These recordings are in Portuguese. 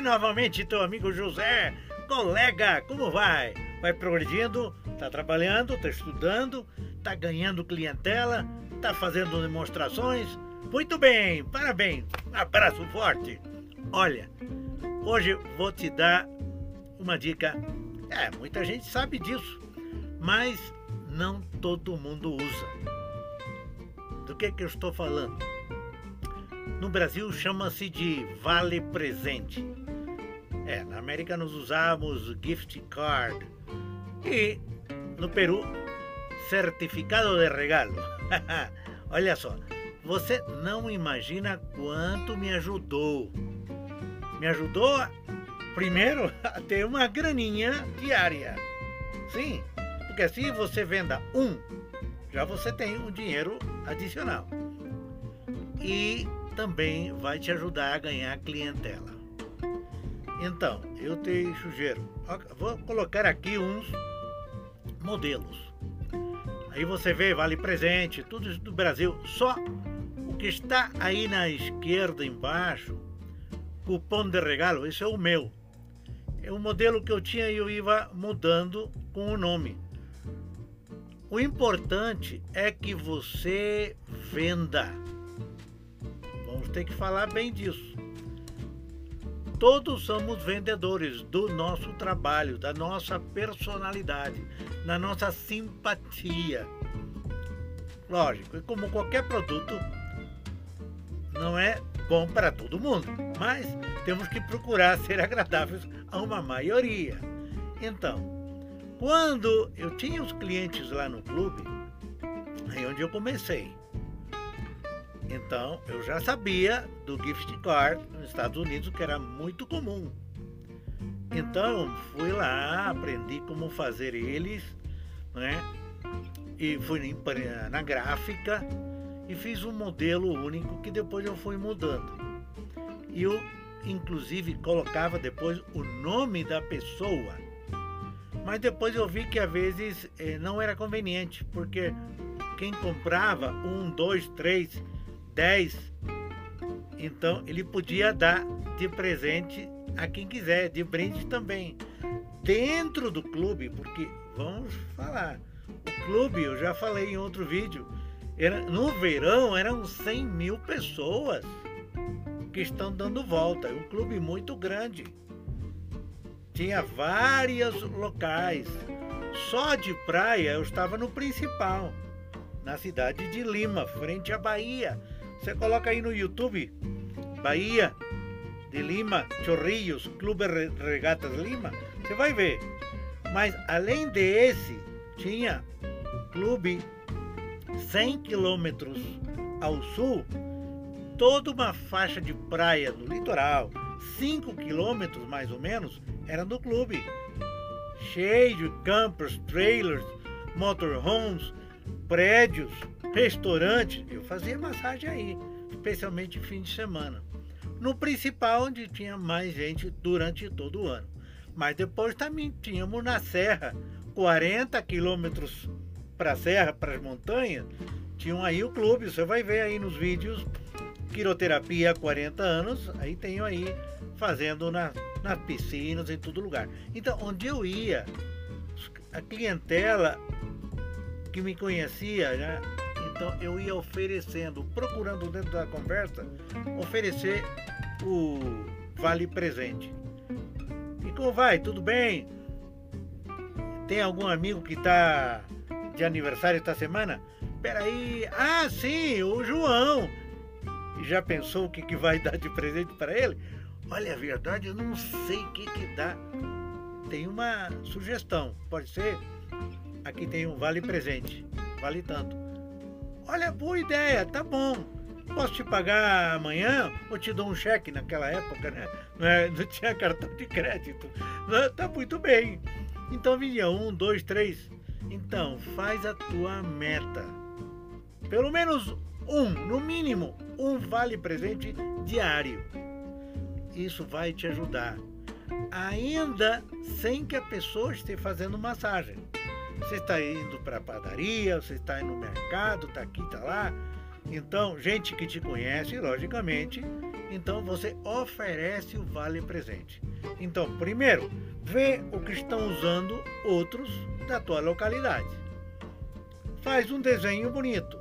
novamente teu amigo José. Colega, como vai? Vai progredindo? Tá trabalhando? Tá estudando? Tá ganhando clientela? Tá fazendo demonstrações? Muito bem, parabéns. Abraço forte. Olha, hoje vou te dar uma dica. É, muita gente sabe disso, mas não todo mundo usa. Do que que eu estou falando? No Brasil chama-se de vale presente. É, na América nós usamos gift card e no Peru certificado de regalo. Olha só, você não imagina quanto me ajudou. Me ajudou primeiro a ter uma graninha diária. Sim, porque se você venda um, já você tem um dinheiro adicional. E também vai te ajudar a ganhar clientela. Então, eu te sugiro, vou colocar aqui uns modelos. Aí você vê, vale presente, tudo isso do Brasil. Só o que está aí na esquerda embaixo, cupom de regalo, esse é o meu. É o modelo que eu tinha e eu ia mudando com o nome. O importante é que você venda. Vamos ter que falar bem disso. Todos somos vendedores do nosso trabalho, da nossa personalidade, da nossa simpatia. Lógico, e como qualquer produto, não é bom para todo mundo, mas temos que procurar ser agradáveis a uma maioria. Então, quando eu tinha os clientes lá no clube, aí onde eu comecei, então eu já sabia do gift card nos Estados Unidos, que era muito comum. Então fui lá, aprendi como fazer eles, né? E fui na gráfica e fiz um modelo único que depois eu fui mudando. E eu, inclusive, colocava depois o nome da pessoa. Mas depois eu vi que às vezes eh, não era conveniente, porque quem comprava um, dois, três 10. Então ele podia dar de presente a quem quiser, de brinde também. Dentro do clube, porque vamos falar, o clube, eu já falei em outro vídeo, era, no verão eram 100 mil pessoas que estão dando volta. É um clube muito grande. Tinha vários locais. Só de praia eu estava no principal, na cidade de Lima, frente à Bahia. Você coloca aí no YouTube, Bahia de Lima, Chorrillos, Clube Regatas Lima, você vai ver. Mas além desse, tinha clube 100 quilômetros ao sul, toda uma faixa de praia no litoral, 5 quilômetros mais ou menos, era do clube. Cheio de campers, trailers, motorhomes, prédios, restaurante, eu fazia massagem aí, especialmente fim de semana. No principal, onde tinha mais gente durante todo o ano. Mas depois também tínhamos na serra, 40 quilômetros para a serra, para as montanhas, tinham aí o clube. Você vai ver aí nos vídeos quiroterapia há 40 anos, aí tenho aí fazendo na, nas piscinas, em todo lugar. Então, onde eu ia, a clientela que me conhecia já então eu ia oferecendo, procurando dentro da conversa, oferecer o vale presente. E como vai? Tudo bem? Tem algum amigo que está de aniversário esta semana? Peraí, ah sim, o João. Já pensou o que, que vai dar de presente para ele? Olha, a verdade, eu não sei o que, que dá. Tem uma sugestão, pode ser? Aqui tem um vale presente, vale tanto. Olha, boa ideia, tá bom. Posso te pagar amanhã ou te dou um cheque naquela época, né? Não, é, tinha cartão de crédito. Não, tá muito bem. Então vinha um, dois, três. Então, faz a tua meta. Pelo menos um, no mínimo, um vale presente diário. Isso vai te ajudar. Ainda sem que a pessoa esteja fazendo massagem. Você está indo para a padaria, você está indo no mercado, está aqui, está lá. Então, gente que te conhece, logicamente, então você oferece o vale presente. Então, primeiro, vê o que estão usando outros da tua localidade. Faz um desenho bonito.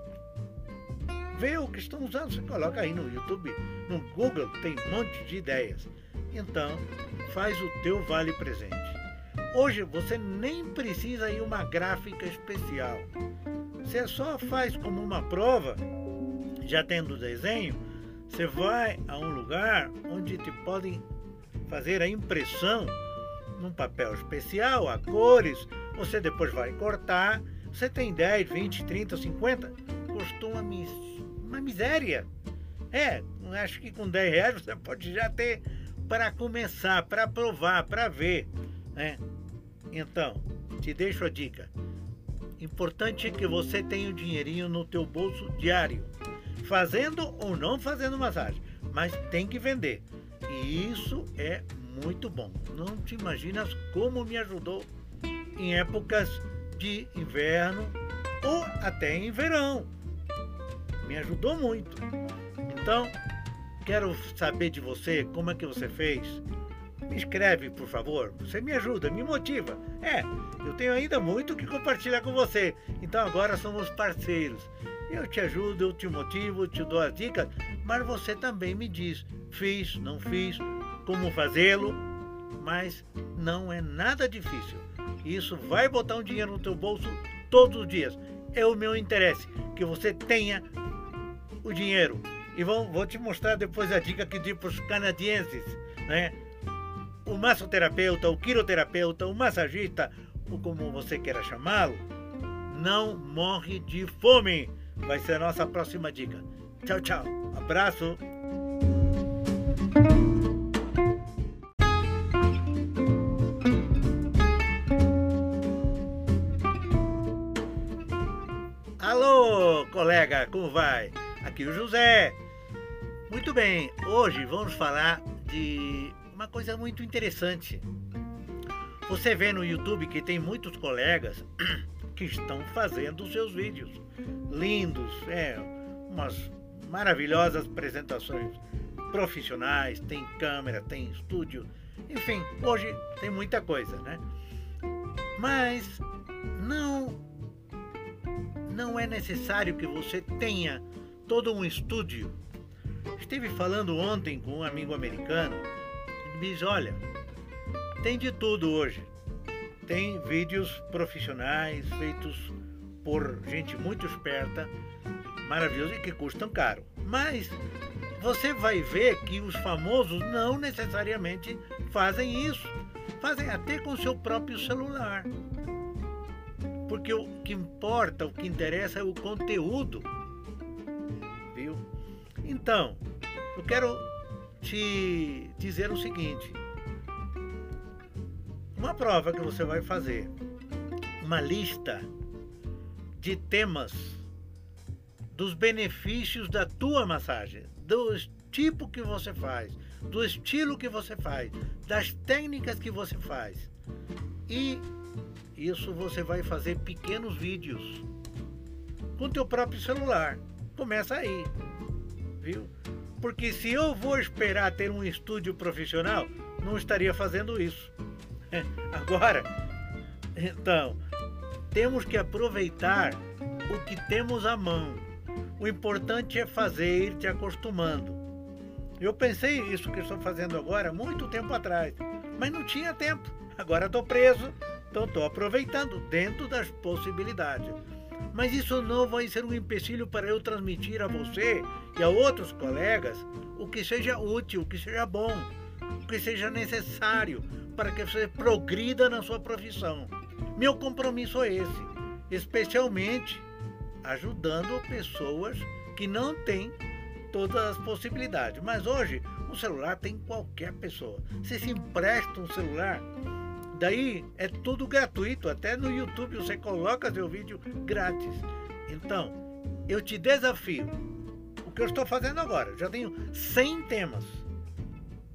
Vê o que estão usando, você coloca aí no YouTube, no Google, tem um monte de ideias. Então, faz o teu vale presente. Hoje você nem precisa ir uma gráfica especial. Você só faz como uma prova, já tendo o desenho, você vai a um lugar onde te podem fazer a impressão num papel especial, a cores, você depois vai cortar. Você tem 10, 20, 30, 50, custou uma, mis uma miséria. É, acho que com 10 reais você pode já ter para começar, para provar, para ver. Né? Então, te deixo a dica. Importante é que você tenha o dinheirinho no teu bolso diário fazendo ou não fazendo massagem, mas tem que vender. E isso é muito bom. Não te imaginas como me ajudou em épocas de inverno ou até em verão. Me ajudou muito. Então, quero saber de você como é que você fez. Me escreve, por favor. Você me ajuda, me motiva. É, eu tenho ainda muito que compartilhar com você. Então agora somos parceiros. Eu te ajudo, eu te motivo, te dou as dicas, mas você também me diz: fiz, não fiz, como fazê-lo, mas não é nada difícil. Isso vai botar um dinheiro no teu bolso todos os dias. É o meu interesse que você tenha o dinheiro. E vou, vou te mostrar depois a dica que dei para os canadienses, né? O massoterapeuta, o quiroterapeuta, o massagista, ou como você queira chamá-lo, não morre de fome vai ser a nossa próxima dica. Tchau, tchau. Abraço. Alô, colega, como vai? Aqui o José. Muito bem, hoje vamos falar de uma coisa muito interessante. Você vê no YouTube que tem muitos colegas que estão fazendo os seus vídeos. Lindos, é, umas maravilhosas apresentações profissionais, tem câmera, tem estúdio, enfim, hoje tem muita coisa, né? Mas não não é necessário que você tenha todo um estúdio. Estive falando ontem com um amigo americano, diz, olha, tem de tudo hoje tem vídeos profissionais feitos por gente muito esperta, maravilhoso e que custam caro. Mas você vai ver que os famosos não necessariamente fazem isso. Fazem até com seu próprio celular. Porque o que importa, o que interessa é o conteúdo. Viu? Então, eu quero te dizer o seguinte: uma prova que você vai fazer, uma lista de temas dos benefícios da tua massagem, do tipo que você faz, do estilo que você faz, das técnicas que você faz. E isso você vai fazer pequenos vídeos com teu próprio celular. Começa aí, viu? Porque se eu vou esperar ter um estúdio profissional, não estaria fazendo isso. Agora, então, temos que aproveitar o que temos à mão. O importante é fazer, ir te acostumando. Eu pensei isso que estou fazendo agora muito tempo atrás, mas não tinha tempo. Agora estou preso, então estou aproveitando dentro das possibilidades. Mas isso não vai ser um empecilho para eu transmitir a você e a outros colegas o que seja útil, o que seja bom, o que seja necessário para que você progrida na sua profissão. Meu compromisso é esse, especialmente ajudando pessoas que não têm todas as possibilidades. Mas hoje o celular tem qualquer pessoa. Você se empresta um celular, daí é tudo gratuito, até no YouTube você coloca seu vídeo grátis. Então, eu te desafio. O que eu estou fazendo agora, já tenho 100 temas.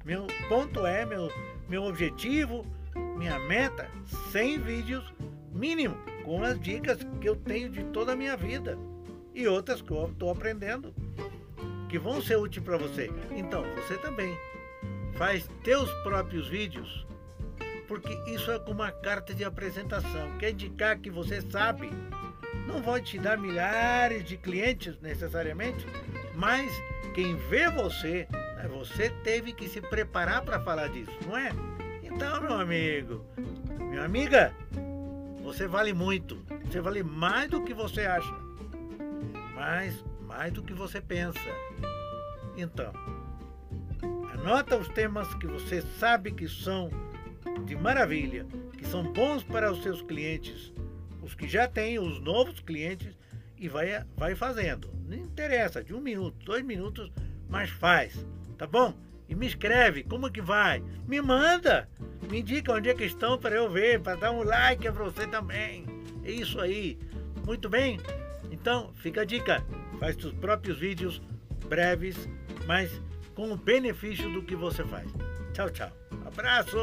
Meu ponto é, meu meu objetivo, minha meta, 100 vídeos mínimo, com as dicas que eu tenho de toda a minha vida. e outras que eu estou aprendendo que vão ser úteis para você. Então, você também faz teus próprios vídeos, porque isso é como uma carta de apresentação, quer indicar que você sabe. Não vai te dar milhares de clientes necessariamente, mas quem vê você, né, você teve que se preparar para falar disso, não é? Então, meu amigo, minha amiga, você vale muito. Você vale mais do que você acha. Mais, mais do que você pensa. Então, anota os temas que você sabe que são de maravilha, que são bons para os seus clientes, os que já têm, os novos clientes, e vai, vai fazendo. Não interessa, de um minuto, dois minutos, mas faz, tá bom? E me escreve, como que vai? Me manda! Me indica onde é que estão para eu ver, para dar um like para você também. É isso aí. Muito bem? Então, fica a dica. Faz seus próprios vídeos breves, mas com o benefício do que você faz. Tchau, tchau. Abraço!